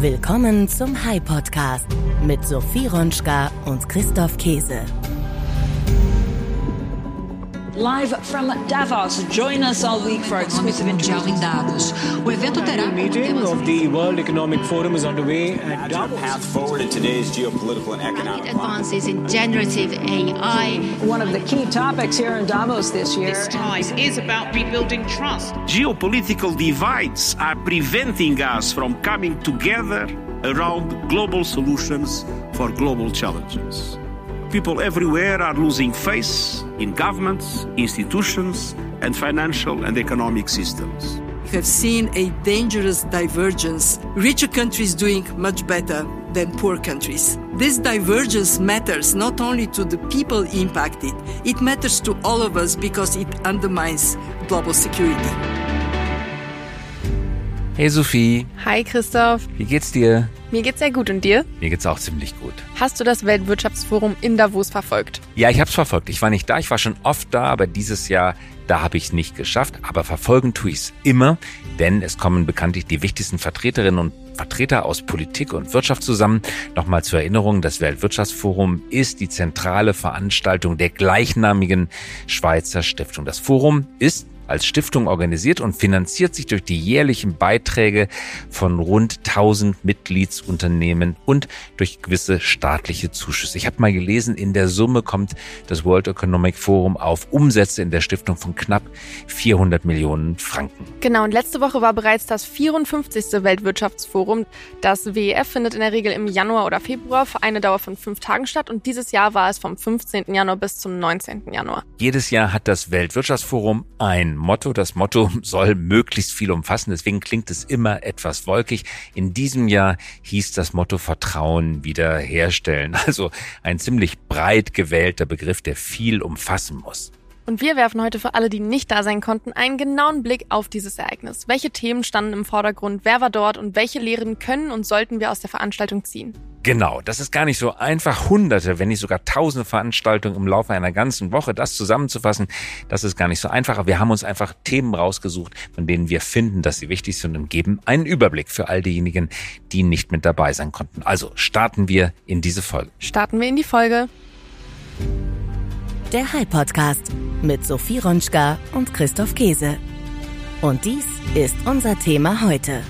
Willkommen zum High Podcast mit Sophie Ronschka und Christoph Käse. Live from Davos. Join us all week for exclusive interviews. em dados. O evento terá The meeting of the World Economic Forum is underway at Imagine a path forward in today's geopolitical and economic advances in generative AI. one of the key topics here in Davos this year. This time is about rebuilding trust. Geopolitical divides are preventing us from coming together around global solutions for global challenges. People everywhere are losing faith in governments, institutions, and financial and economic systems. We have seen a dangerous divergence. Richer countries doing much better than poor countries. This divergence matters not only to the people impacted, it matters to all of us because it undermines global security. Hey Sophie, Hi Christoph, wie geht's dir? mir geht's sehr gut und dir? Mir geht's auch ziemlich gut. Hast du das Weltwirtschaftsforum in Davos verfolgt? Ja, ich hab's verfolgt. Ich war nicht da, ich war schon oft da, aber dieses Jahr, da habe ich es nicht geschafft. Aber verfolgen tue ich's immer, denn es kommen bekanntlich die wichtigsten Vertreterinnen und Vertreter aus Politik und Wirtschaft zusammen. Nochmal zur Erinnerung, das Weltwirtschaftsforum ist die zentrale Veranstaltung der gleichnamigen Schweizer Stiftung. Das Forum ist als Stiftung organisiert und finanziert sich durch die jährlichen Beiträge von rund 1000 Mitgliedsunternehmen und durch gewisse staatliche Zuschüsse. Ich habe mal gelesen, in der Summe kommt das World Economic Forum auf Umsätze in der Stiftung von knapp 400 Millionen Franken. Genau, und letzte Woche war bereits das 54. Weltwirtschaftsforum. Das WEF findet in der Regel im Januar oder Februar für eine Dauer von fünf Tagen statt und dieses Jahr war es vom 15. Januar bis zum 19. Januar. Jedes Jahr hat das Weltwirtschaftsforum ein Motto. Das Motto soll möglichst viel umfassen, deswegen klingt es immer etwas wolkig. In diesem Jahr hieß das Motto Vertrauen wiederherstellen. Also ein ziemlich breit gewählter Begriff, der viel umfassen muss. Und wir werfen heute für alle, die nicht da sein konnten, einen genauen Blick auf dieses Ereignis. Welche Themen standen im Vordergrund, wer war dort und welche Lehren können und sollten wir aus der Veranstaltung ziehen? Genau, das ist gar nicht so einfach, hunderte, wenn nicht sogar tausende Veranstaltungen im Laufe einer ganzen Woche, das zusammenzufassen, das ist gar nicht so einfach. Aber wir haben uns einfach Themen rausgesucht, von denen wir finden, dass sie wichtig sind und geben einen Überblick für all diejenigen, die nicht mit dabei sein konnten. Also starten wir in diese Folge. Starten wir in die Folge. Der High Podcast mit Sophie Ronschka und Christoph Käse. Und dies ist unser Thema heute.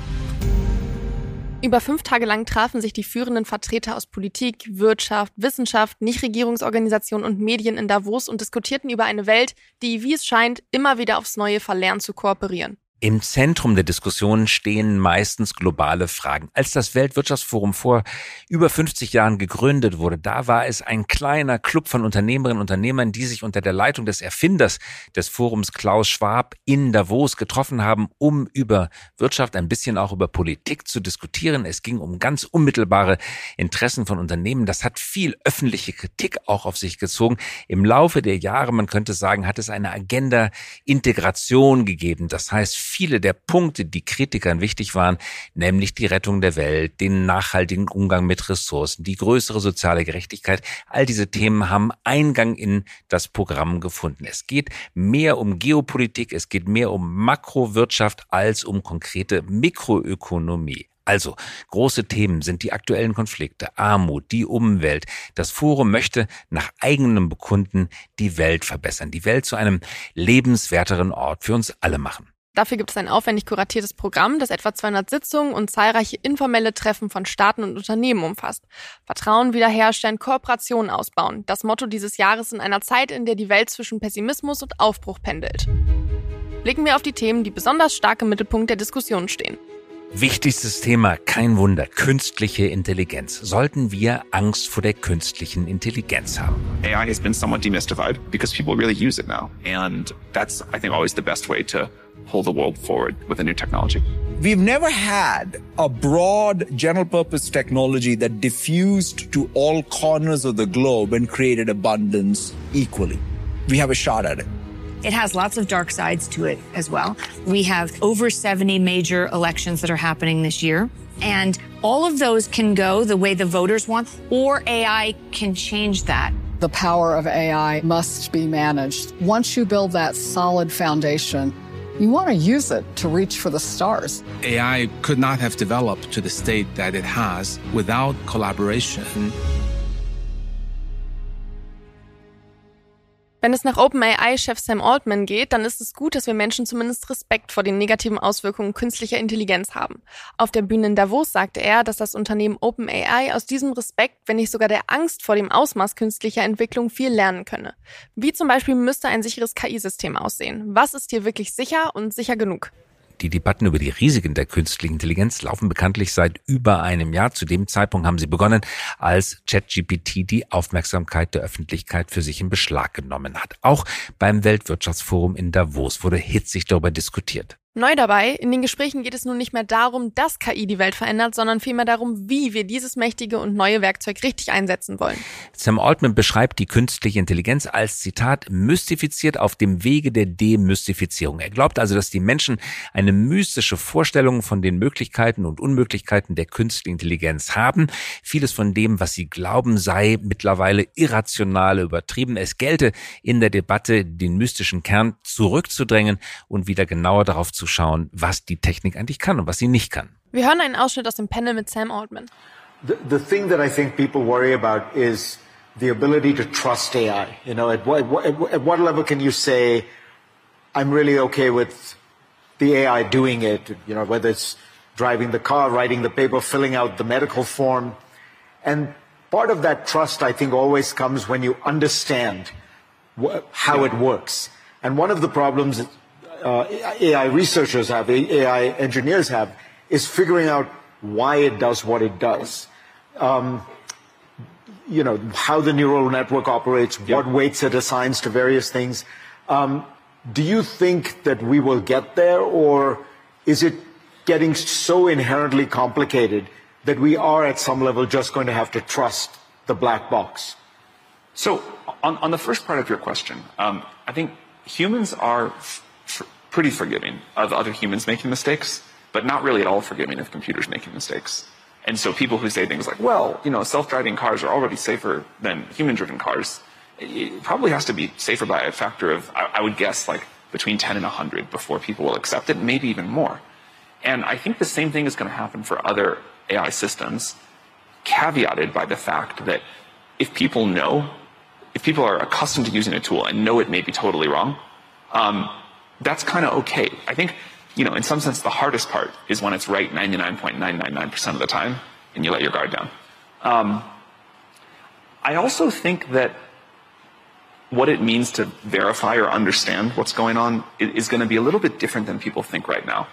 Über fünf Tage lang trafen sich die führenden Vertreter aus Politik, Wirtschaft, Wissenschaft, Nichtregierungsorganisationen und Medien in Davos und diskutierten über eine Welt, die, wie es scheint, immer wieder aufs Neue verlernt zu kooperieren. Im Zentrum der Diskussion stehen meistens globale Fragen. Als das Weltwirtschaftsforum vor über 50 Jahren gegründet wurde, da war es ein kleiner Club von Unternehmerinnen und Unternehmern, die sich unter der Leitung des Erfinders des Forums Klaus Schwab in Davos getroffen haben, um über Wirtschaft, ein bisschen auch über Politik zu diskutieren. Es ging um ganz unmittelbare Interessen von Unternehmen. Das hat viel öffentliche Kritik auch auf sich gezogen. Im Laufe der Jahre, man könnte sagen, hat es eine Agenda Integration gegeben. Das heißt, viele der Punkte, die Kritikern wichtig waren, nämlich die Rettung der Welt, den nachhaltigen Umgang mit Ressourcen, die größere soziale Gerechtigkeit, all diese Themen haben Eingang in das Programm gefunden. Es geht mehr um Geopolitik, es geht mehr um Makrowirtschaft als um konkrete Mikroökonomie. Also, große Themen sind die aktuellen Konflikte, Armut, die Umwelt. Das Forum möchte nach eigenem Bekunden die Welt verbessern, die Welt zu einem lebenswerteren Ort für uns alle machen. Dafür gibt es ein aufwendig kuratiertes Programm, das etwa 200 Sitzungen und zahlreiche informelle Treffen von Staaten und Unternehmen umfasst. Vertrauen wiederherstellen, Kooperationen ausbauen. Das Motto dieses Jahres in einer Zeit, in der die Welt zwischen Pessimismus und Aufbruch pendelt. Blicken wir auf die Themen, die besonders stark im Mittelpunkt der Diskussion stehen. Wichtigstes Thema, kein Wunder, künstliche Intelligenz. Sollten wir Angst vor der künstlichen Intelligenz haben? AI has been somewhat demystified because people really use it now. And that's, I think, always the best way to pull the world forward with a new technology. We've never had a broad general purpose technology that diffused to all corners of the globe and created abundance equally. We have a shot at it. It has lots of dark sides to it as well. We have over 70 major elections that are happening this year. And all of those can go the way the voters want, or AI can change that. The power of AI must be managed. Once you build that solid foundation, you want to use it to reach for the stars. AI could not have developed to the state that it has without collaboration. Wenn es nach OpenAI-Chef Sam Altman geht, dann ist es gut, dass wir Menschen zumindest Respekt vor den negativen Auswirkungen künstlicher Intelligenz haben. Auf der Bühne in Davos sagte er, dass das Unternehmen OpenAI aus diesem Respekt, wenn nicht sogar der Angst vor dem Ausmaß künstlicher Entwicklung viel lernen könne. Wie zum Beispiel müsste ein sicheres KI-System aussehen? Was ist hier wirklich sicher und sicher genug? Die Debatten über die Risiken der künstlichen Intelligenz laufen bekanntlich seit über einem Jahr. Zu dem Zeitpunkt haben sie begonnen, als ChatGPT die Aufmerksamkeit der Öffentlichkeit für sich in Beschlag genommen hat. Auch beim Weltwirtschaftsforum in Davos wurde hitzig darüber diskutiert. Neu dabei, in den Gesprächen geht es nun nicht mehr darum, dass KI die Welt verändert, sondern vielmehr darum, wie wir dieses mächtige und neue Werkzeug richtig einsetzen wollen. Sam Altman beschreibt die künstliche Intelligenz als Zitat mystifiziert auf dem Wege der Demystifizierung. Er glaubt also, dass die Menschen eine mystische Vorstellung von den Möglichkeiten und Unmöglichkeiten der künstlichen Intelligenz haben. Vieles von dem, was sie glauben, sei mittlerweile irrational übertrieben. Es gelte in der Debatte, den mystischen Kern zurückzudrängen und wieder genauer darauf zu schauen, was die Technik eigentlich kann und was sie nicht kann. Wir hören einen Ausschnitt aus dem Panel mit Sam Altman. The, the thing that I think people worry about is the ability to trust AI. You know, at what, at what level can you say, I'm really okay with the AI doing it, you know, whether it's driving the car, writing the paper, filling out the medical form. And part of that trust, I think, always comes when you understand how it works. And one of the problems uh, AI researchers have, AI engineers have, is figuring out why it does what it does. Um, you know, how the neural network operates, yep. what weights it assigns to various things. Um, do you think that we will get there, or is it getting so inherently complicated that we are at some level just going to have to trust the black box? So, on, on the first part of your question, um, I think humans are pretty forgiving of other humans making mistakes, but not really at all forgiving of computers making mistakes. And so people who say things like, well, you know, self-driving cars are already safer than human-driven cars, it probably has to be safer by a factor of, I would guess, like between 10 and 100 before people will accept it, maybe even more. And I think the same thing is going to happen for other AI systems, caveated by the fact that if people know, if people are accustomed to using a tool and know it may be totally wrong, um, that's kind of okay. I think, you know, in some sense, the hardest part is when it's right 99.999% of the time and you let your guard down. Um, I also think that what it means to verify or understand what's going on is going to be a little bit different than people think right now.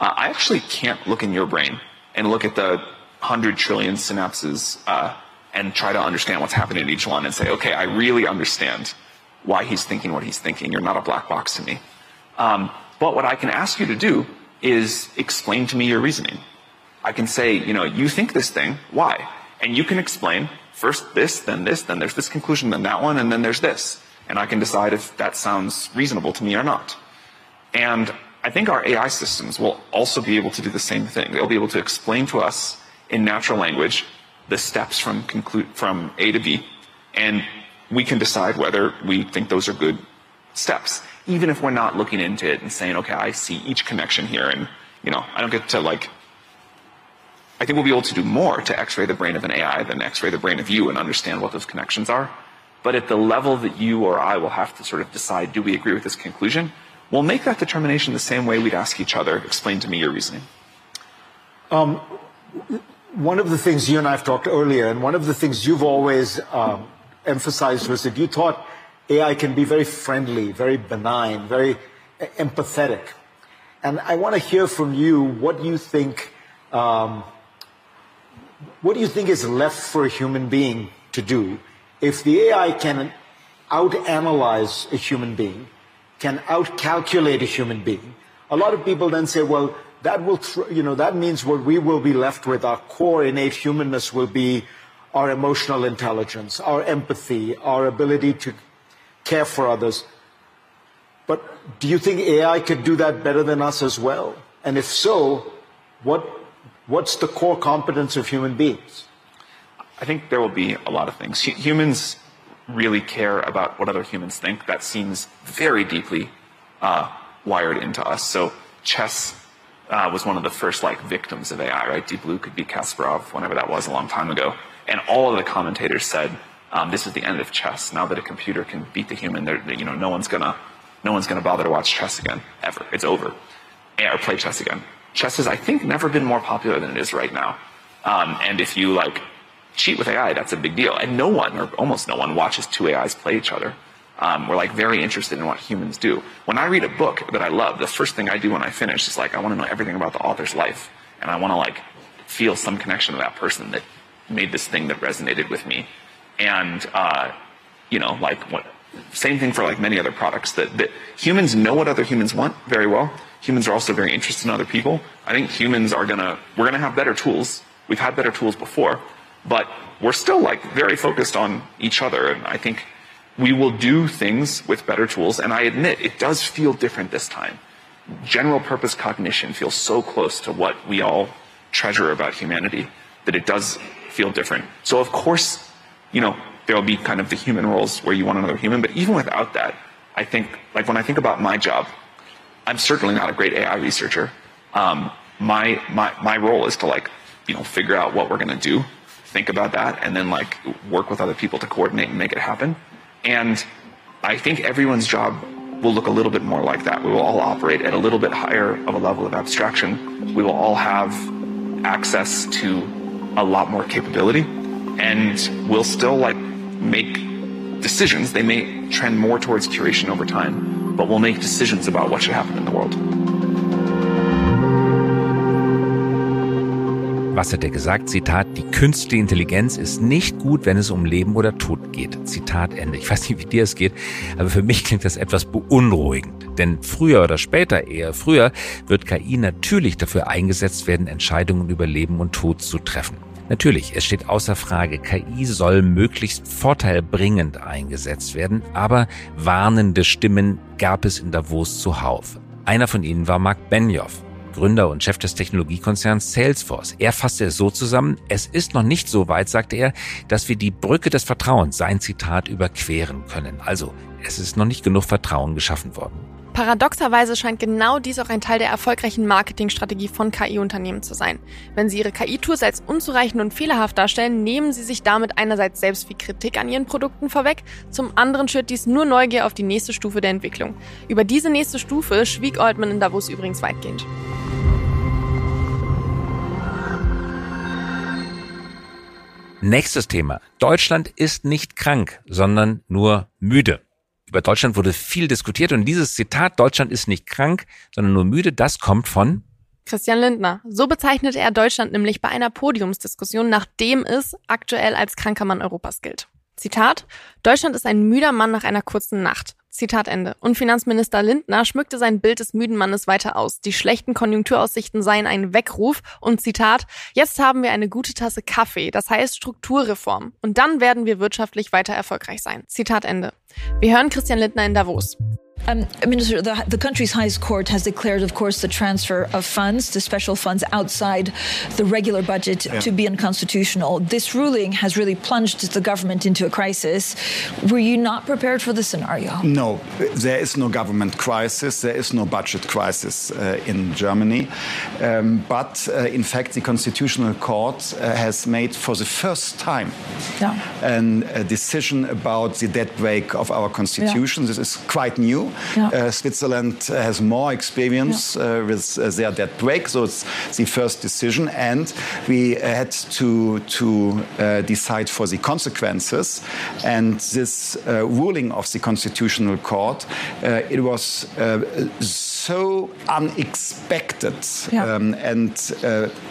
Uh, I actually can't look in your brain and look at the 100 trillion synapses uh, and try to understand what's happening in each one and say, okay, I really understand why he's thinking what he's thinking. You're not a black box to me. Um, but what I can ask you to do is explain to me your reasoning. I can say, you know, you think this thing, why? And you can explain first this, then this, then there's this conclusion, then that one, and then there's this. And I can decide if that sounds reasonable to me or not. And I think our AI systems will also be able to do the same thing. They'll be able to explain to us in natural language the steps from, conclude, from A to B, and we can decide whether we think those are good steps even if we're not looking into it and saying, okay, I see each connection here, and you know, I don't get to like. I think we'll be able to do more to X-ray the brain of an AI than X-ray the brain of you and understand what those connections are. But at the level that you or I will have to sort of decide, do we agree with this conclusion? We'll make that determination the same way we'd ask each other, explain to me your reasoning. Um, one of the things you and I have talked earlier, and one of the things you've always um, emphasized was that you thought AI can be very friendly, very benign, very empathetic. And I want to hear from you what you think. Um, what do you think is left for a human being to do if the AI can outanalyze a human being, can outcalculate a human being? A lot of people then say, well, that will, you know, that means what we will be left with, our core innate humanness will be our emotional intelligence, our empathy, our ability to care for others. But do you think AI could do that better than us as well? And if so, what, what's the core competence of human beings? I think there will be a lot of things. Humans really care about what other humans think. That seems very deeply uh, wired into us. So chess uh, was one of the first like victims of AI, right? Deep Blue could beat Kasparov, whenever that was, a long time ago. And all of the commentators said, um, "This is the end of chess. Now that a computer can beat the human, you know, no one's gonna, no one's gonna bother to watch chess again ever. It's over, or play chess again." Chess has, I think, never been more popular than it is right now. Um, and if you like cheat with AI, that's a big deal. And no one, or almost no one, watches two AIs play each other. Um, we're like very interested in what humans do. When I read a book that I love, the first thing I do when I finish is like I want to know everything about the author's life, and I want to like feel some connection to that person that made this thing that resonated with me. And uh, you know, like what, same thing for like many other products that, that humans know what other humans want very well. Humans are also very interested in other people. I think humans are gonna we're gonna have better tools. We've had better tools before, but we're still like very focused on each other. And I think we will do things with better tools. And I admit it does feel different this time. General purpose cognition feels so close to what we all treasure about humanity that it does feel different. So of course, you know, there will be kind of the human roles where you want another human. But even without that, I think, like when I think about my job, I'm certainly not a great AI researcher. Um, my, my, my role is to like, you know, figure out what we're going to do, think about that, and then like work with other people to coordinate and make it happen. And I think everyone's job will look a little bit more like that. We will all operate at a little bit higher of a level of abstraction. We will all have access to a lot more capability and we'll still like make decisions. They may trend more towards curation over time, but we'll make decisions about what should happen in the world. Was hat er gesagt? Zitat, die künstliche Intelligenz ist nicht gut, wenn es um Leben oder Tod geht. Zitat Ende. Ich weiß nicht, wie dir es geht, aber für mich klingt das etwas beunruhigend. Denn früher oder später, eher früher, wird KI natürlich dafür eingesetzt werden, Entscheidungen über Leben und Tod zu treffen. Natürlich, es steht außer Frage, KI soll möglichst vorteilbringend eingesetzt werden, aber warnende Stimmen gab es in Davos zuhauf. Einer von ihnen war Mark Benioff. Gründer und Chef des Technologiekonzerns Salesforce. Er fasste es so zusammen, es ist noch nicht so weit, sagte er, dass wir die Brücke des Vertrauens, sein Zitat, überqueren können. Also, es ist noch nicht genug Vertrauen geschaffen worden. Paradoxerweise scheint genau dies auch ein Teil der erfolgreichen Marketingstrategie von KI-Unternehmen zu sein. Wenn sie ihre KI-Tools als unzureichend und fehlerhaft darstellen, nehmen sie sich damit einerseits selbst viel Kritik an ihren Produkten vorweg, zum anderen schürt dies nur Neugier auf die nächste Stufe der Entwicklung. Über diese nächste Stufe schwieg Altman in Davos übrigens weitgehend. Nächstes Thema. Deutschland ist nicht krank, sondern nur müde. Über Deutschland wurde viel diskutiert und dieses Zitat, Deutschland ist nicht krank, sondern nur müde, das kommt von Christian Lindner. So bezeichnete er Deutschland nämlich bei einer Podiumsdiskussion, nachdem es aktuell als kranker Mann Europas gilt. Zitat, Deutschland ist ein müder Mann nach einer kurzen Nacht. Zitat Ende. Und Finanzminister Lindner schmückte sein Bild des müden Mannes weiter aus. Die schlechten Konjunkturaussichten seien ein Weckruf und Zitat, jetzt haben wir eine gute Tasse Kaffee, das heißt Strukturreform. Und dann werden wir wirtschaftlich weiter erfolgreich sein. Zitat Ende. Wir hören Christian Lindner in Davos. Um, Minister, the, the, country's highest court has declared, of course, the transfer of funds to special funds outside the regular budget yeah. to be unconstitutional. This ruling has really plunged the government into a crisis. Were you not prepared for this scenario? No, there is no government crisis. There is no budget crisis uh, in Germany. Um, but uh, in fact, the Constitutional Court uh, has made for the first time yeah. an, a decision about the dead break of our Constitution. Yeah. This is quite new. Yeah. Uh, Switzerland has more experience yeah. uh, with uh, their debt break, so it's the first decision, and we had to to uh, decide for the consequences. And this uh, ruling of the Constitutional Court, uh, it was so unexpected, yeah. um, and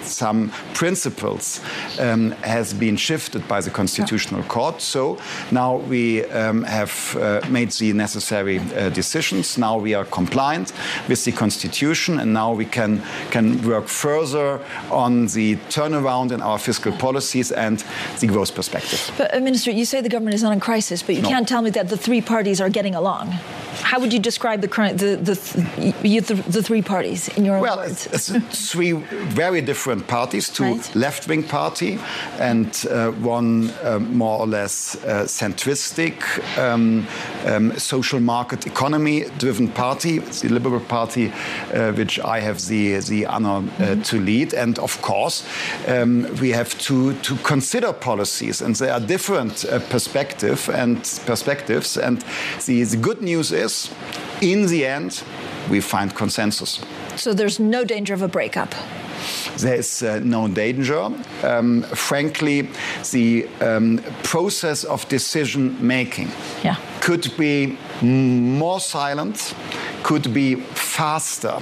some principles um, has been shifted by the Constitutional yeah. Court. So now we um, have made the necessary decisions decisions. Now we are compliant with the Constitution, and now we can, can work further on the turnaround in our fiscal policies and the growth perspective. But, uh, Minister, you say the government is not in crisis, but you no. can't tell me that the three parties are getting along. How would you describe the current the the the, the three parties in your well, words? It's, it's three very different parties: two Right. left-wing party and uh, one uh, more or less uh, centristic, um, um, social market economy-driven party. It's the Liberal Party, uh, which I have the the honor uh, to lead. And of course, um, we have to to consider policies, and there are different uh, perspective and perspectives. And the, the good news is, in the end, we find consensus. So there's no danger of a breakup. There is uh, no danger. Um, frankly, the um, process of decision making Yeah. could be more silent, could be faster.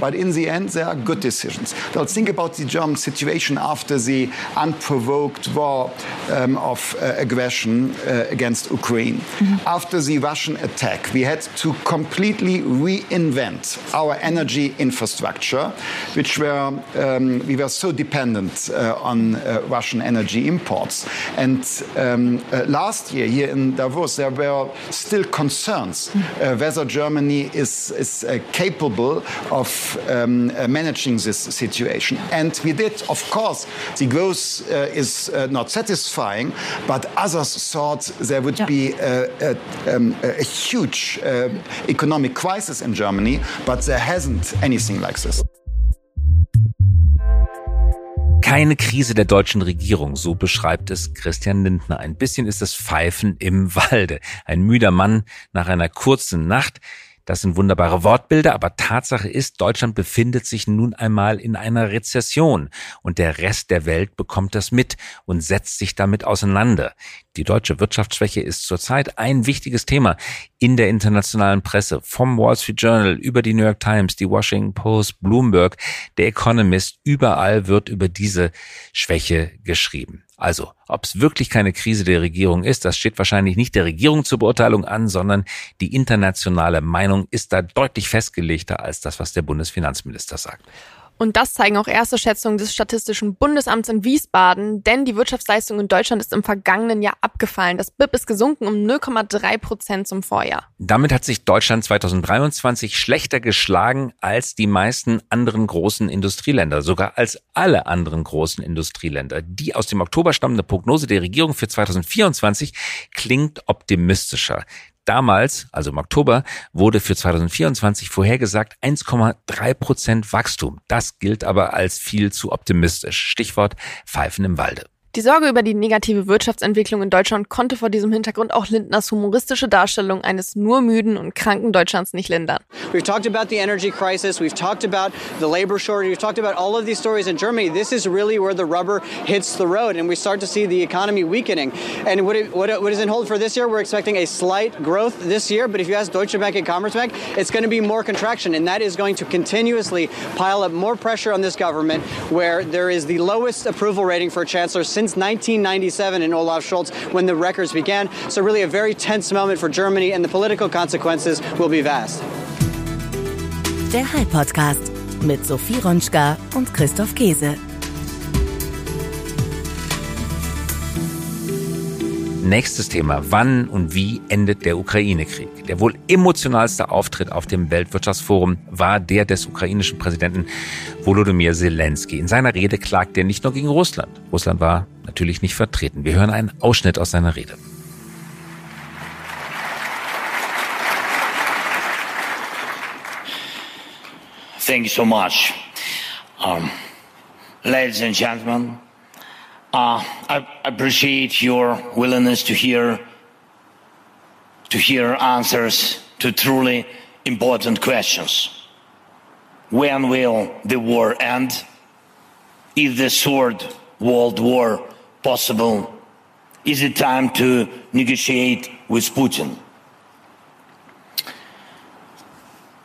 But in the end, there are good decisions. Now, think about the German situation after the unprovoked war um, of uh, aggression uh, against Ukraine. After the Russian attack, we had to completely reinvent our energy infrastructure, which were um, we were so dependent uh, on uh, Russian energy imports. And um, uh, last year here in Davos, there were still concerns uh, whether Germany is, is uh, capable of um, uh, managing this situation. And we did, of course, the growth uh, is uh, not satisfying, but others thought there would be a, a, um, a huge uh, economic crisis in Germany, but there hasn't anything like this. Keine Krise der deutschen Regierung, so beschreibt es Christian Lindner. Ein bisschen ist es Pfeifen im Walde. Ein müder Mann nach einer kurzen Nacht. Das sind wunderbare Wortbilder, aber Tatsache ist, Deutschland befindet sich nun einmal in einer Rezession und der Rest der Welt bekommt das mit und setzt sich damit auseinander. Die deutsche Wirtschaftsschwäche ist zurzeit ein wichtiges Thema in der internationalen Presse, vom Wall Street Journal über die New York Times, die Washington Post, Bloomberg, der Economist, überall wird über diese Schwäche geschrieben. Also, ob es wirklich keine Krise der Regierung ist, das steht wahrscheinlich nicht der Regierung zur Beurteilung an, sondern die internationale Meinung ist da deutlich festgelegter als das, was der Bundesfinanzminister sagt. Und das zeigen auch erste Schätzungen des Statistischen Bundesamts in Wiesbaden, denn die Wirtschaftsleistung in Deutschland ist im vergangenen Jahr abgefallen. Das BIP ist gesunken um 0,3 Prozent zum Vorjahr. Damit hat sich Deutschland 2023 schlechter geschlagen als die meisten anderen großen Industrieländer, sogar als alle anderen großen Industrieländer. Die aus dem Oktober stammende Prognose der Regierung für 2024 klingt optimistischer. Damals, also im Oktober, wurde für 2024 vorhergesagt 1,3 Prozent Wachstum. Das gilt aber als viel zu optimistisch. Stichwort Pfeifen im Walde. Die Sorge über die negative Wirtschaftsentwicklung in Deutschland konnte vor diesem Hintergrund auch Lindners humoristische Darstellung eines nur müden und kranken Deutschlands nicht lindern. We've talked about the energy crisis. We've talked about the labor shortage. We've talked about all of these stories in Germany. This is really where the rubber hits the road, and we start to see the economy weakening. And what, it, what, it- what is in hold for this year? We're expecting a slight growth this year, but if you ask Deutsche Bank and Commerzbank, it's going to be more contraction, and that is going to continuously pile up more pressure on this government, where there is the lowest approval rating for a chancellor since 1997 in Olaf Scholz when the records began. So really a very tense moment for Germany, and the political consequences will be vast. Der High Podcast mit Sophie Ronschka und Christoph Käse. Nächstes Thema. Wann und wie endet der Ukraine-Krieg? Der wohl emotionalste Auftritt auf dem Weltwirtschaftsforum war der des ukrainischen Präsidenten Volodymyr Zelensky. In seiner Rede klagt er nicht nur gegen Russland. Russland war natürlich nicht vertreten. Wir hören einen Ausschnitt aus seiner Rede. Thank you so much. Um, ladies and gentlemen, uh, I appreciate your willingness to hear to hear answers to truly important questions. When will the war end? Is the third world war possible? Is it time to negotiate with Putin?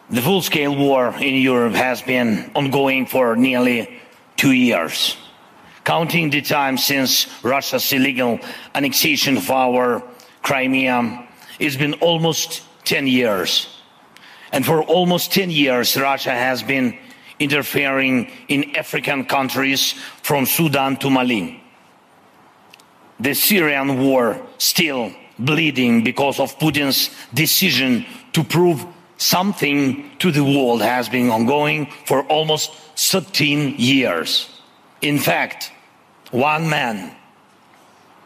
The full scale war in Europe has been ongoing for nearly two years. Counting the time since Russia's illegal annexation of our Crimea, it's been almost 10 years. And for almost 10 years, Russia has been interfering in African countries from Sudan to Mali. The Syrian war still bleeding because of Putin's decision to prove something to the world has been ongoing for almost 13 years. In fact, one man,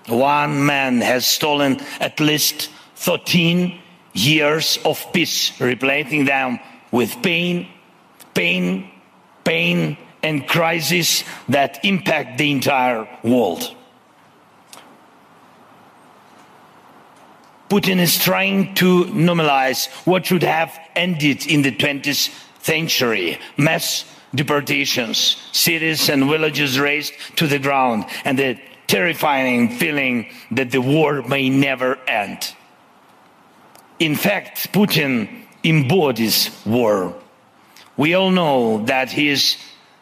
one man has stolen at least 13 years of peace, replacing them with pain, pain, pain, and crises that impact the entire world. Putin is trying to normalize what should have ended in the 20th century mass deportations, cities and villages razed to the ground, and the terrifying feeling that the war may never end. In fact, Putin embodies war. We all know that he is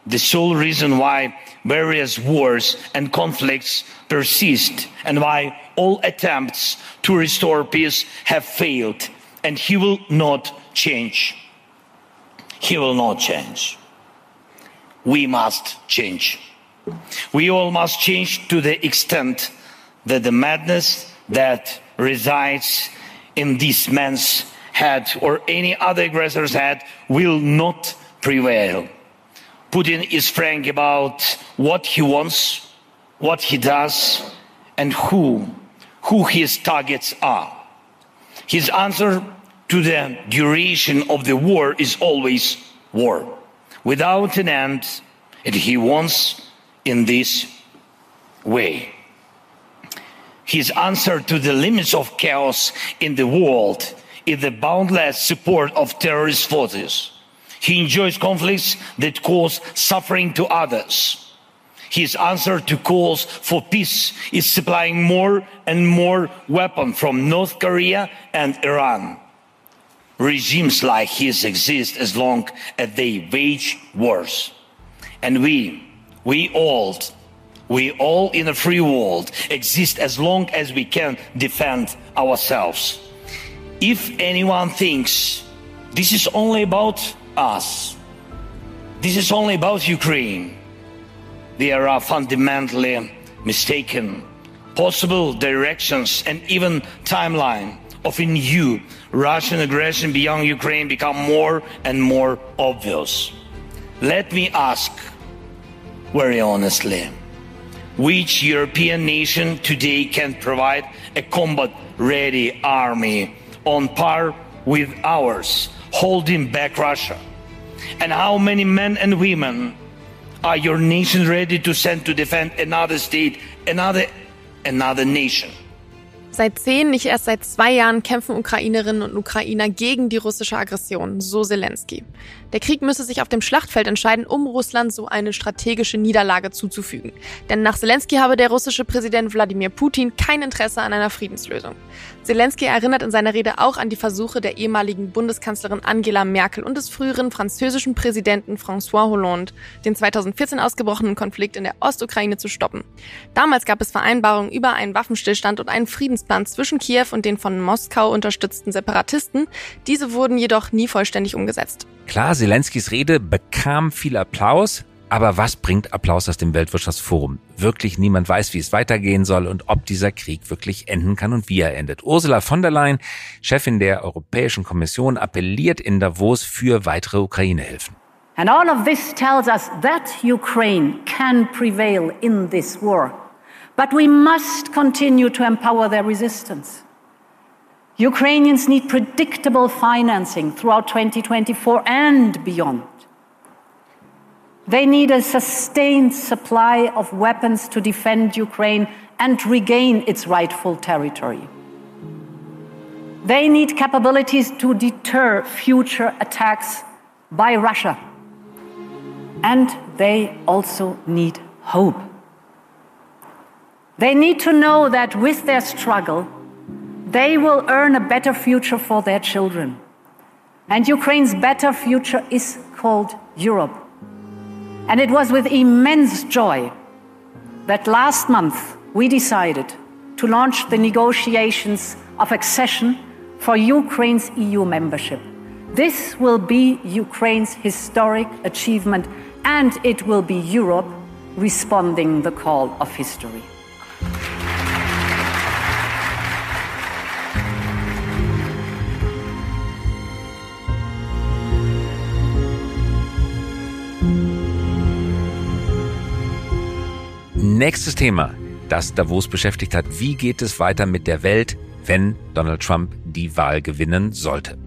the sole reason why various wars and conflicts persist and why all attempts to restore peace have failed and he will not change. He will not change. We must change. We all must change to the extent that the madness that resides in this man's head or any other aggressor's head will not prevail. Putin is frank about what he wants, what he does, and who, who his targets are. His answer to the duration of the war is always war, without an end, and he wants in this way. His answer to the limits of chaos in the world is the boundless support of terrorist forces. He enjoys conflicts that cause suffering to others. His answer to calls for peace is supplying more and more weapons from North Korea and Iran. Regimes like his exist as long as they wage wars. And we, we all, we all in a free world exist as long as we can defend ourselves. If anyone thinks this is only about us, this is only about Ukraine, they are fundamentally mistaken. Possible directions and even timeline of a new Russian aggression beyond Ukraine become more and more obvious. Let me ask very honestly which European nation today can provide a combat ready army on par with ours, holding back Russia? And how many men and women are your nations ready to send to defend another state, another, another nation? Seit zehn, nicht erst seit zwei Jahren kämpfen Ukrainerinnen und Ukrainer gegen die russische Aggression, so Zelensky. Der Krieg müsse sich auf dem Schlachtfeld entscheiden, um Russland so eine strategische Niederlage zuzufügen. Denn nach Zelensky habe der russische Präsident Wladimir Putin kein Interesse an einer Friedenslösung. Zelensky erinnert in seiner Rede auch an die Versuche der ehemaligen Bundeskanzlerin Angela Merkel und des früheren französischen Präsidenten François Hollande, den 2014 ausgebrochenen Konflikt in der Ostukraine zu stoppen. Damals gab es Vereinbarungen über einen Waffenstillstand und einen Friedensplan zwischen Kiew und den von Moskau unterstützten Separatisten. Diese wurden jedoch nie vollständig umgesetzt. Klar, Zelenskys Rede bekam viel Applaus, aber was bringt Applaus aus dem Weltwirtschaftsforum? Wirklich niemand weiß, wie es weitergehen soll und ob dieser Krieg wirklich enden kann und wie er endet. Ursula von der Leyen, Chefin der Europäischen Kommission, appelliert in Davos für weitere Ukraine-Hilfen. And all of this tells us that Ukraine can prevail in this war. But we must continue to empower their resistance. Ukrainians need predictable financing throughout 2024 and beyond. They need a sustained supply of weapons to defend Ukraine and regain its rightful territory. They need capabilities to deter future attacks by Russia. And they also need hope. They need to know that with their struggle, they will earn a better future for their children. And Ukraine's better future is called Europe. And it was with immense joy that last month we decided to launch the negotiations of accession for Ukraine's EU membership. This will be Ukraine's historic achievement, and it will be Europe responding the call of history. Nächstes Thema, das Davos beschäftigt hat. Wie geht es weiter mit der Welt, wenn Donald Trump die Wahl gewinnen sollte?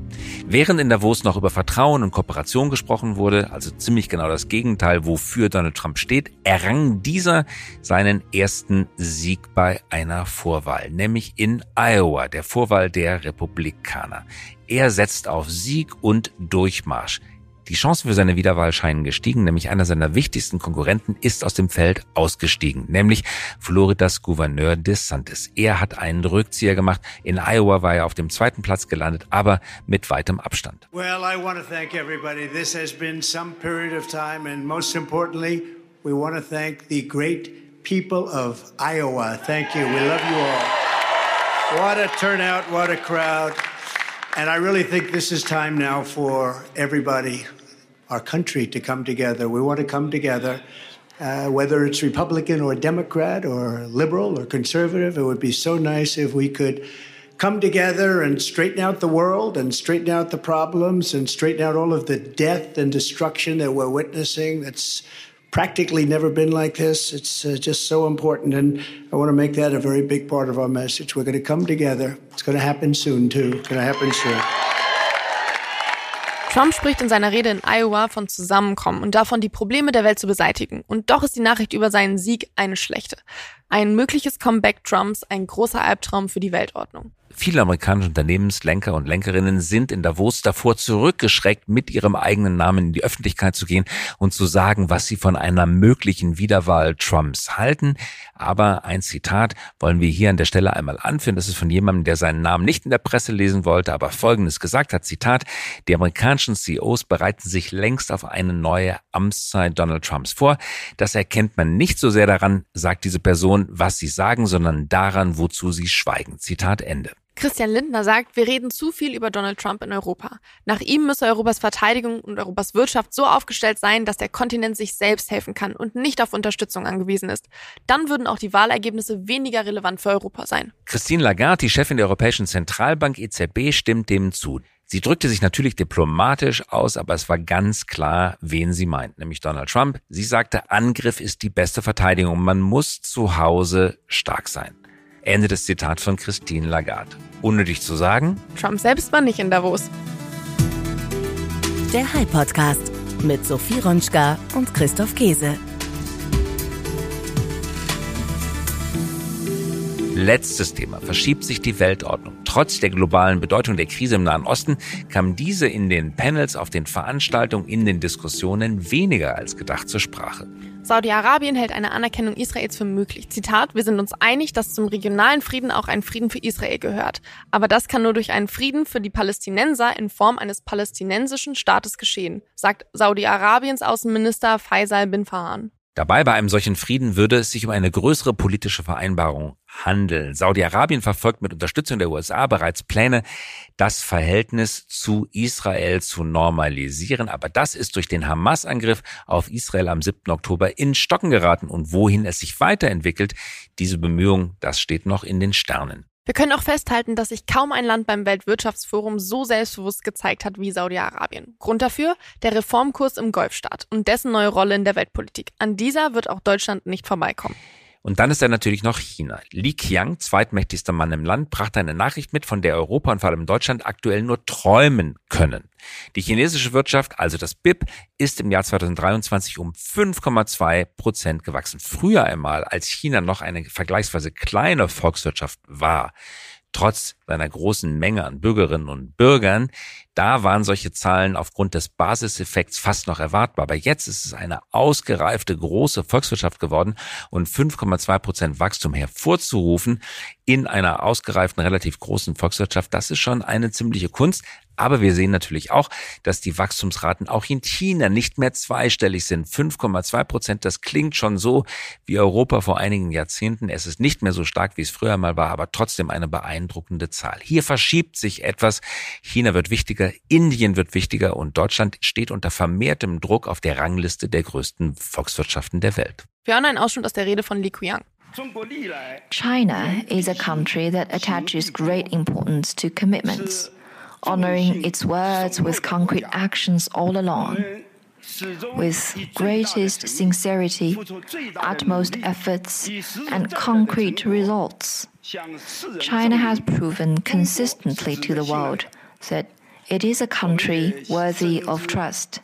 Während in Davos noch über Vertrauen und Kooperation gesprochen wurde, also ziemlich genau das Gegenteil, wofür Donald Trump steht, errang dieser seinen ersten Sieg bei einer Vorwahl, nämlich in Iowa, der Vorwahl der Republikaner. Er setzt auf Sieg und Durchmarsch. Die Chancen für seine Wiederwahl scheinen gestiegen, nämlich einer seiner wichtigsten Konkurrenten ist aus dem Feld ausgestiegen, nämlich Floridas Gouverneur DeSantis. Er hat einen Rückzieher gemacht. In Iowa war er auf dem zweiten Platz gelandet, aber mit weitem Abstand. Well, I want to thank everybody. This has been some period of time and most importantly, we want to thank the great people of Iowa. Thank you. We love you all. What a turnout, what a crowd. And I really think this is time now for everybody, our country, to come together. We want to come together. Uh, whether it's Republican or Democrat or liberal or conservative, it would be so nice if we could come together and straighten out the world and straighten out the problems and straighten out all of the death and destruction that we're witnessing. That's practically never been like this. It's uh, just so important. And I want to make that a very big part of our message. We're going to come together. It's going to happen soon, too. It's going to happen soon. Trump spricht in seiner Rede in Iowa von Zusammenkommen und davon, die Probleme der Welt zu beseitigen. Und doch ist die Nachricht über seinen Sieg eine schlechte. Ein mögliches Comeback Trumps ein großer Albtraum für die Weltordnung. Viele amerikanische Unternehmenslenker und Lenkerinnen sind in Davos davor zurückgeschreckt, mit ihrem eigenen Namen in die Öffentlichkeit zu gehen und zu sagen, was sie von einer möglichen Wiederwahl Trumps halten. Aber ein Zitat wollen wir hier an der Stelle einmal anführen. Das ist von jemandem, der seinen Namen nicht in der Presse lesen wollte, aber Folgendes gesagt hat. Zitat, die amerikanischen CEOs bereiten sich längst auf eine neue Amtszeit Donald Trumps vor. Das erkennt man nicht so sehr daran, sagt diese Person, was sie sagen, sondern daran, wozu sie schweigen. Zitat Ende. Christian Lindner sagt, wir reden zu viel über Donald Trump in Europa. Nach ihm müsse Europas Verteidigung und Europas Wirtschaft so aufgestellt sein, dass der Kontinent sich selbst helfen kann und nicht auf Unterstützung angewiesen ist. Dann würden auch die Wahlergebnisse weniger relevant für Europa sein. Christine Lagarde, die Chefin der Europäischen Zentralbank EZB, stimmt dem zu. Sie drückte sich natürlich diplomatisch aus, aber es war ganz klar, wen sie meint, nämlich Donald Trump. Sie sagte, Angriff ist die beste Verteidigung. Man muss zu Hause stark sein. Ende des Zitat von Christine Lagarde. Unnötig zu sagen. Trump selbst war nicht in Davos. Der High Podcast mit Sophie Ronschka und Christoph Käse. Letztes Thema. Verschiebt sich die Weltordnung. Trotz der globalen Bedeutung der Krise im Nahen Osten kam diese in den Panels, auf den Veranstaltungen, in den Diskussionen weniger als gedacht zur Sprache. Saudi-Arabien hält eine Anerkennung Israels für möglich. Zitat, wir sind uns einig, dass zum regionalen Frieden auch ein Frieden für Israel gehört. Aber das kann nur durch einen Frieden für die Palästinenser in Form eines palästinensischen Staates geschehen, sagt Saudi-Arabiens Außenminister Faisal bin Farhan. Dabei bei einem solchen Frieden würde es sich um eine größere politische Vereinbarung handeln. Saudi-Arabien verfolgt mit Unterstützung der USA bereits Pläne, das Verhältnis zu Israel zu normalisieren. Aber das ist durch den Hamas-Angriff auf Israel am 7. Oktober in Stocken geraten. Und wohin es sich weiterentwickelt, diese Bemühung, das steht noch in den Sternen. Wir können auch festhalten, dass sich kaum ein Land beim Weltwirtschaftsforum so selbstbewusst gezeigt hat wie Saudi-Arabien. Grund dafür der Reformkurs im Golfstaat und dessen neue Rolle in der Weltpolitik. An dieser wird auch Deutschland nicht vorbeikommen. Und dann ist da natürlich noch China. Li Qiang, zweitmächtigster Mann im Land, brachte eine Nachricht mit, von der Europa und vor allem Deutschland aktuell nur träumen können. Die chinesische Wirtschaft, also das BIP, ist im Jahr 2023 um 5,2 Prozent gewachsen. Früher einmal, als China noch eine vergleichsweise kleine Volkswirtschaft war trotz seiner großen Menge an Bürgerinnen und Bürgern, da waren solche Zahlen aufgrund des Basiseffekts fast noch erwartbar. Aber jetzt ist es eine ausgereifte große Volkswirtschaft geworden und 5,2 Prozent Wachstum hervorzurufen in einer ausgereiften, relativ großen Volkswirtschaft, das ist schon eine ziemliche Kunst. Aber wir sehen natürlich auch, dass die Wachstumsraten auch in China nicht mehr zweistellig sind. 5,2 Prozent, das klingt schon so wie Europa vor einigen Jahrzehnten. Es ist nicht mehr so stark, wie es früher mal war, aber trotzdem eine beeindruckende Zahl. Hier verschiebt sich etwas. China wird wichtiger, Indien wird wichtiger und Deutschland steht unter vermehrtem Druck auf der Rangliste der größten Volkswirtschaften der Welt. Wir hören einen Ausschnitt aus der Rede von Li Qiang. China is a country that attaches great importance to commitments, honoring its words with concrete actions all along. with greatest sincerity, utmost efforts, and concrete results. China has proven consistently to the world that it is a country worthy of trust.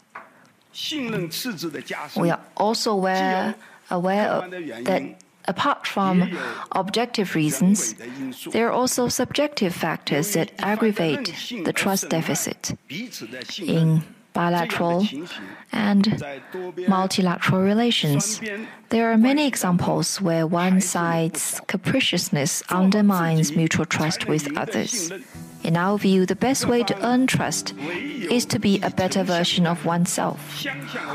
We are also aware, aware that apart from objective reasons, there are also subjective factors that aggravate the trust deficit in bilateral and multilateral relations. There are many examples where one side's capriciousness undermines mutual trust with others. In our view, the best way to earn trust is to be a better version of oneself.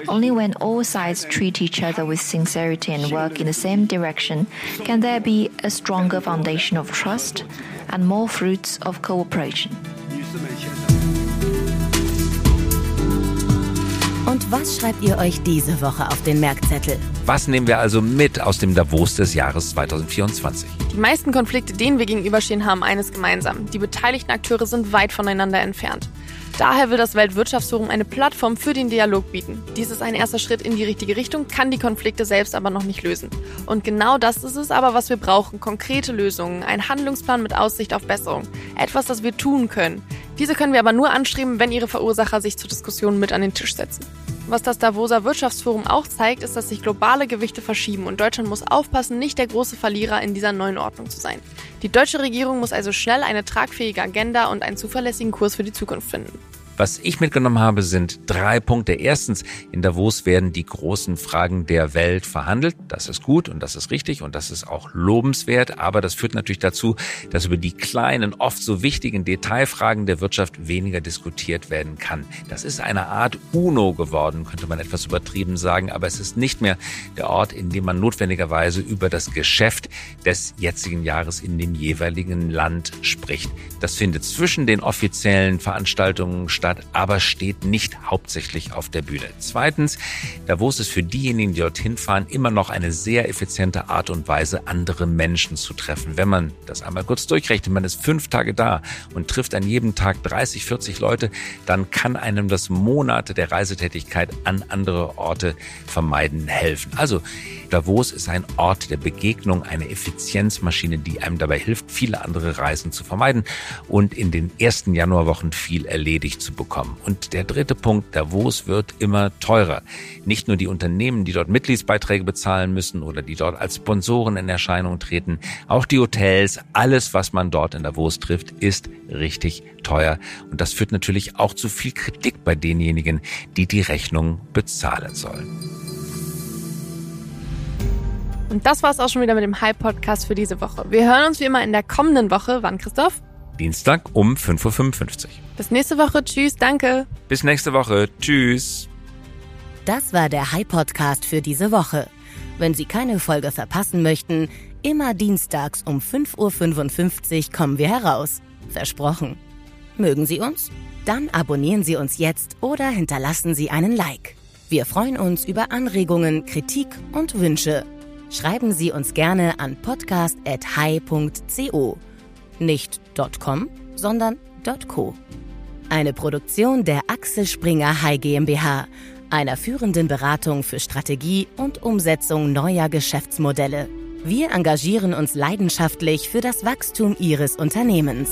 Only when all sides treat each other with sincerity and work in the same direction can there be a stronger foundation of trust and more fruits of cooperation. Und was schreibt ihr euch diese Woche auf den Merkzettel? Was nehmen wir also mit aus dem Davos des Jahres 2024? Die meisten Konflikte, denen wir gegenüberstehen, haben eines gemeinsam. Die beteiligten Akteure sind weit voneinander entfernt. Daher will das Weltwirtschaftsforum eine Plattform für den Dialog bieten. Dies ist ein erster Schritt in die richtige Richtung, kann die Konflikte selbst aber noch nicht lösen. Und genau das ist es aber, was wir brauchen. Konkrete Lösungen, ein Handlungsplan mit Aussicht auf Besserung. Etwas, das wir tun können. Diese können wir aber nur anstreben, wenn ihre Verursacher sich zur Diskussion mit an den Tisch setzen. Was das Davoser Wirtschaftsforum auch zeigt, ist, dass sich globale Gewichte verschieben und Deutschland muss aufpassen, nicht der große Verlierer in dieser neuen Ordnung zu sein. Die deutsche Regierung muss also schnell eine tragfähige Agenda und einen zuverlässigen Kurs für die Zukunft finden. Was ich mitgenommen habe, sind drei Punkte. Erstens, in Davos werden die großen Fragen der Welt verhandelt. Das ist gut und das ist richtig und das ist auch lobenswert. Aber das führt natürlich dazu, dass über die kleinen, oft so wichtigen Detailfragen der Wirtschaft weniger diskutiert werden kann. Das ist eine Art UNO geworden, könnte man etwas übertrieben sagen. Aber es ist nicht mehr der Ort, in dem man notwendigerweise über das Geschäft des jetzigen Jahres in dem jeweiligen Land spricht. Das findet zwischen den offiziellen Veranstaltungen statt statt, aber steht nicht hauptsächlich auf der Bühne. Zweitens, Davos ist für diejenigen, die dorthin fahren, immer noch eine sehr effiziente Art und Weise, andere Menschen zu treffen. Wenn man das einmal kurz durchrechnet, man ist fünf Tage da und trifft an jedem Tag 30, 40 Leute, dann kann einem das Monate der Reisetätigkeit an andere Orte vermeiden helfen. Also Davos ist ein Ort der Begegnung, eine Effizienzmaschine, die einem dabei hilft, viele andere Reisen zu vermeiden und in den ersten Januarwochen viel erledigt zu bekommen. Und der dritte Punkt, Davos wird immer teurer. Nicht nur die Unternehmen, die dort Mitgliedsbeiträge bezahlen müssen oder die dort als Sponsoren in Erscheinung treten, auch die Hotels, alles, was man dort in Davos trifft, ist richtig teuer. Und das führt natürlich auch zu viel Kritik bei denjenigen, die die Rechnung bezahlen sollen. Und das war's auch schon wieder mit dem Hype-Podcast für diese Woche. Wir hören uns wie immer in der kommenden Woche. Wann, Christoph? Dienstag um 5.55 Uhr. Bis nächste Woche. Tschüss. Danke. Bis nächste Woche. Tschüss. Das war der Hype-Podcast für diese Woche. Wenn Sie keine Folge verpassen möchten, immer dienstags um 5.55 Uhr kommen wir heraus. Versprochen. Mögen Sie uns? Dann abonnieren Sie uns jetzt oder hinterlassen Sie einen Like. Wir freuen uns über Anregungen, Kritik und Wünsche schreiben Sie uns gerne an podcast.hi.co. Nicht .com, sondern .co. Eine Produktion der Axel Springer High GmbH, einer führenden Beratung für Strategie und Umsetzung neuer Geschäftsmodelle. Wir engagieren uns leidenschaftlich für das Wachstum Ihres Unternehmens.